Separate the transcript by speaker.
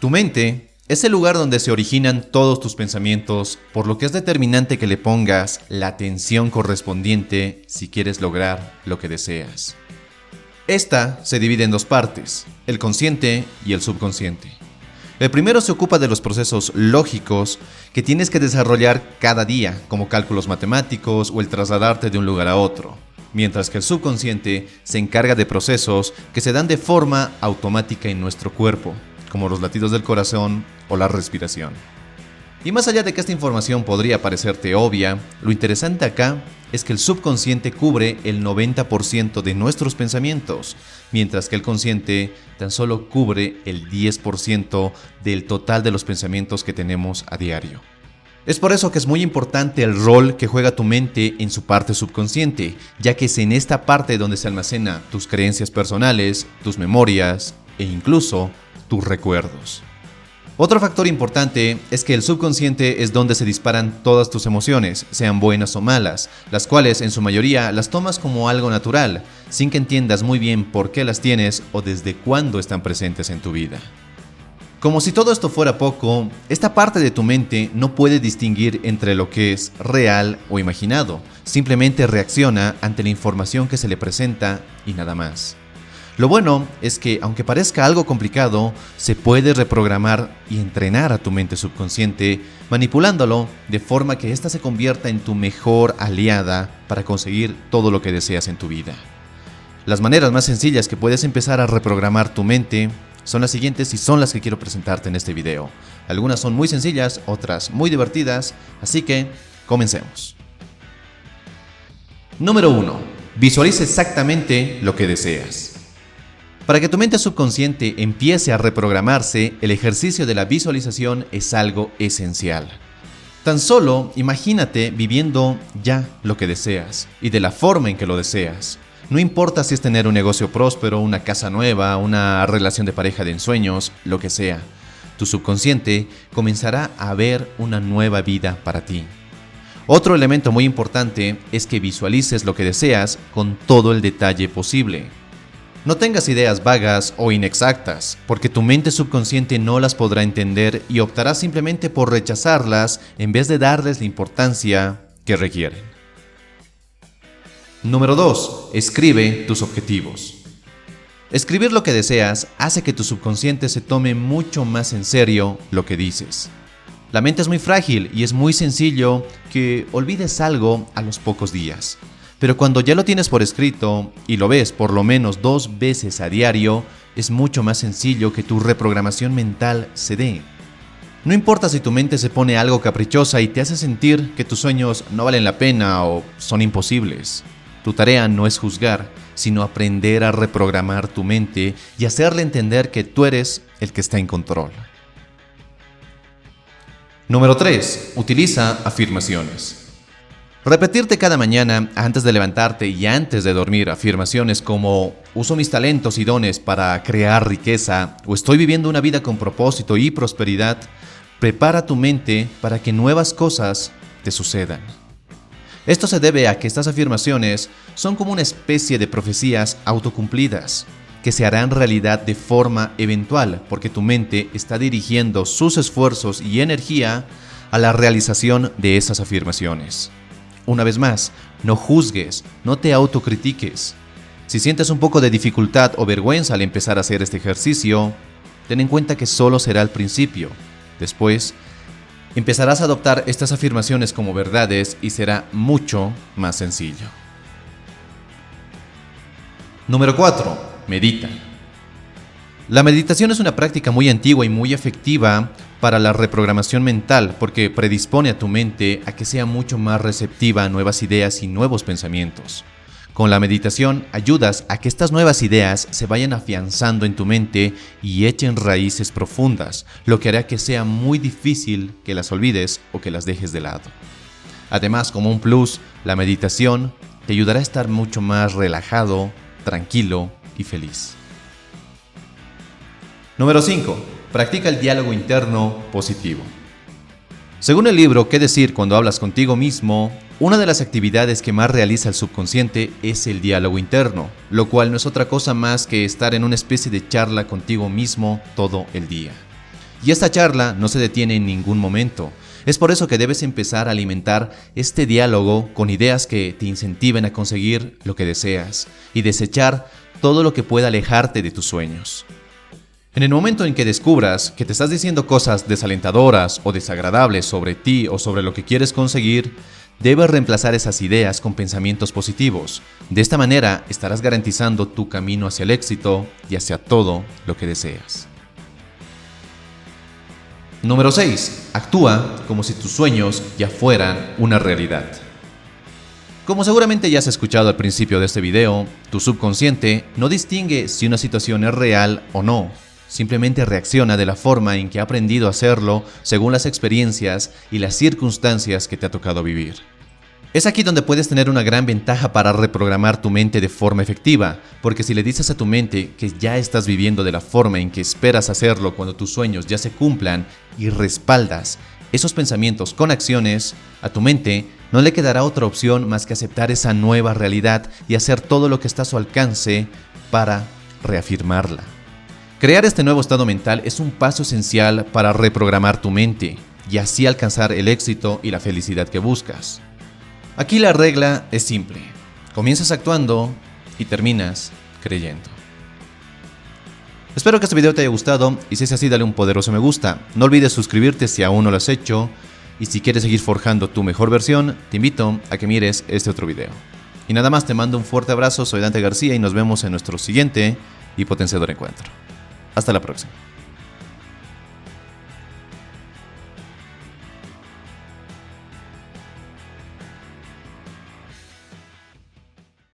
Speaker 1: Tu mente es el lugar donde se originan todos tus pensamientos, por lo que es determinante que le pongas la atención correspondiente si quieres lograr lo que deseas. Esta se divide en dos partes, el consciente y el subconsciente. El primero se ocupa de los procesos lógicos que tienes que desarrollar cada día, como cálculos matemáticos o el trasladarte de un lugar a otro, mientras que el subconsciente se encarga de procesos que se dan de forma automática en nuestro cuerpo, como los latidos del corazón o la respiración. Y más allá de que esta información podría parecerte obvia, lo interesante acá es que el subconsciente cubre el 90% de nuestros pensamientos, mientras que el consciente tan solo cubre el 10% del total de los pensamientos que tenemos a diario. Es por eso que es muy importante el rol que juega tu mente en su parte subconsciente, ya que es en esta parte donde se almacena tus creencias personales, tus memorias e incluso tus recuerdos. Otro factor importante es que el subconsciente es donde se disparan todas tus emociones, sean buenas o malas, las cuales en su mayoría las tomas como algo natural, sin que entiendas muy bien por qué las tienes o desde cuándo están presentes en tu vida. Como si todo esto fuera poco, esta parte de tu mente no puede distinguir entre lo que es real o imaginado, simplemente reacciona ante la información que se le presenta y nada más. Lo bueno es que, aunque parezca algo complicado, se puede reprogramar y entrenar a tu mente subconsciente, manipulándolo de forma que ésta se convierta en tu mejor aliada para conseguir todo lo que deseas en tu vida. Las maneras más sencillas que puedes empezar a reprogramar tu mente son las siguientes y son las que quiero presentarte en este video. Algunas son muy sencillas, otras muy divertidas, así que comencemos. Número 1. Visualiza exactamente lo que deseas. Para que tu mente subconsciente empiece a reprogramarse, el ejercicio de la visualización es algo esencial. Tan solo imagínate viviendo ya lo que deseas y de la forma en que lo deseas. No importa si es tener un negocio próspero, una casa nueva, una relación de pareja de ensueños, lo que sea. Tu subconsciente comenzará a ver una nueva vida para ti. Otro elemento muy importante es que visualices lo que deseas con todo el detalle posible. No tengas ideas vagas o inexactas, porque tu mente subconsciente no las podrá entender y optará simplemente por rechazarlas en vez de darles la importancia que requieren. Número 2. Escribe tus objetivos. Escribir lo que deseas hace que tu subconsciente se tome mucho más en serio lo que dices. La mente es muy frágil y es muy sencillo que olvides algo a los pocos días. Pero cuando ya lo tienes por escrito y lo ves por lo menos dos veces a diario, es mucho más sencillo que tu reprogramación mental se dé. No importa si tu mente se pone algo caprichosa y te hace sentir que tus sueños no valen la pena o son imposibles. Tu tarea no es juzgar, sino aprender a reprogramar tu mente y hacerle entender que tú eres el que está en control. Número 3. Utiliza afirmaciones. Repetirte cada mañana, antes de levantarte y antes de dormir, afirmaciones como uso mis talentos y dones para crear riqueza o estoy viviendo una vida con propósito y prosperidad, prepara tu mente para que nuevas cosas te sucedan. Esto se debe a que estas afirmaciones son como una especie de profecías autocumplidas, que se harán realidad de forma eventual, porque tu mente está dirigiendo sus esfuerzos y energía a la realización de esas afirmaciones. Una vez más, no juzgues, no te autocritiques. Si sientes un poco de dificultad o vergüenza al empezar a hacer este ejercicio, ten en cuenta que solo será al principio. Después, empezarás a adoptar estas afirmaciones como verdades y será mucho más sencillo. Número 4. Medita. La meditación es una práctica muy antigua y muy efectiva para la reprogramación mental porque predispone a tu mente a que sea mucho más receptiva a nuevas ideas y nuevos pensamientos. Con la meditación ayudas a que estas nuevas ideas se vayan afianzando en tu mente y echen raíces profundas, lo que hará que sea muy difícil que las olvides o que las dejes de lado. Además, como un plus, la meditación te ayudará a estar mucho más relajado, tranquilo y feliz. Número 5. Practica el diálogo interno positivo. Según el libro ¿Qué decir cuando hablas contigo mismo? Una de las actividades que más realiza el subconsciente es el diálogo interno, lo cual no es otra cosa más que estar en una especie de charla contigo mismo todo el día. Y esta charla no se detiene en ningún momento. Es por eso que debes empezar a alimentar este diálogo con ideas que te incentiven a conseguir lo que deseas y desechar todo lo que pueda alejarte de tus sueños. En el momento en que descubras que te estás diciendo cosas desalentadoras o desagradables sobre ti o sobre lo que quieres conseguir, debes reemplazar esas ideas con pensamientos positivos. De esta manera estarás garantizando tu camino hacia el éxito y hacia todo lo que deseas. Número 6. Actúa como si tus sueños ya fueran una realidad. Como seguramente ya has escuchado al principio de este video, tu subconsciente no distingue si una situación es real o no. Simplemente reacciona de la forma en que ha aprendido a hacerlo según las experiencias y las circunstancias que te ha tocado vivir. Es aquí donde puedes tener una gran ventaja para reprogramar tu mente de forma efectiva, porque si le dices a tu mente que ya estás viviendo de la forma en que esperas hacerlo cuando tus sueños ya se cumplan y respaldas esos pensamientos con acciones, a tu mente no le quedará otra opción más que aceptar esa nueva realidad y hacer todo lo que está a su alcance para reafirmarla. Crear este nuevo estado mental es un paso esencial para reprogramar tu mente y así alcanzar el éxito y la felicidad que buscas. Aquí la regla es simple. Comienzas actuando y terminas creyendo. Espero que este video te haya gustado y si es así dale un poderoso me gusta. No olvides suscribirte si aún no lo has hecho y si quieres seguir forjando tu mejor versión, te invito a que mires este otro video. Y nada más te mando un fuerte abrazo, soy Dante García y nos vemos en nuestro siguiente y potenciador encuentro. Hasta la próxima.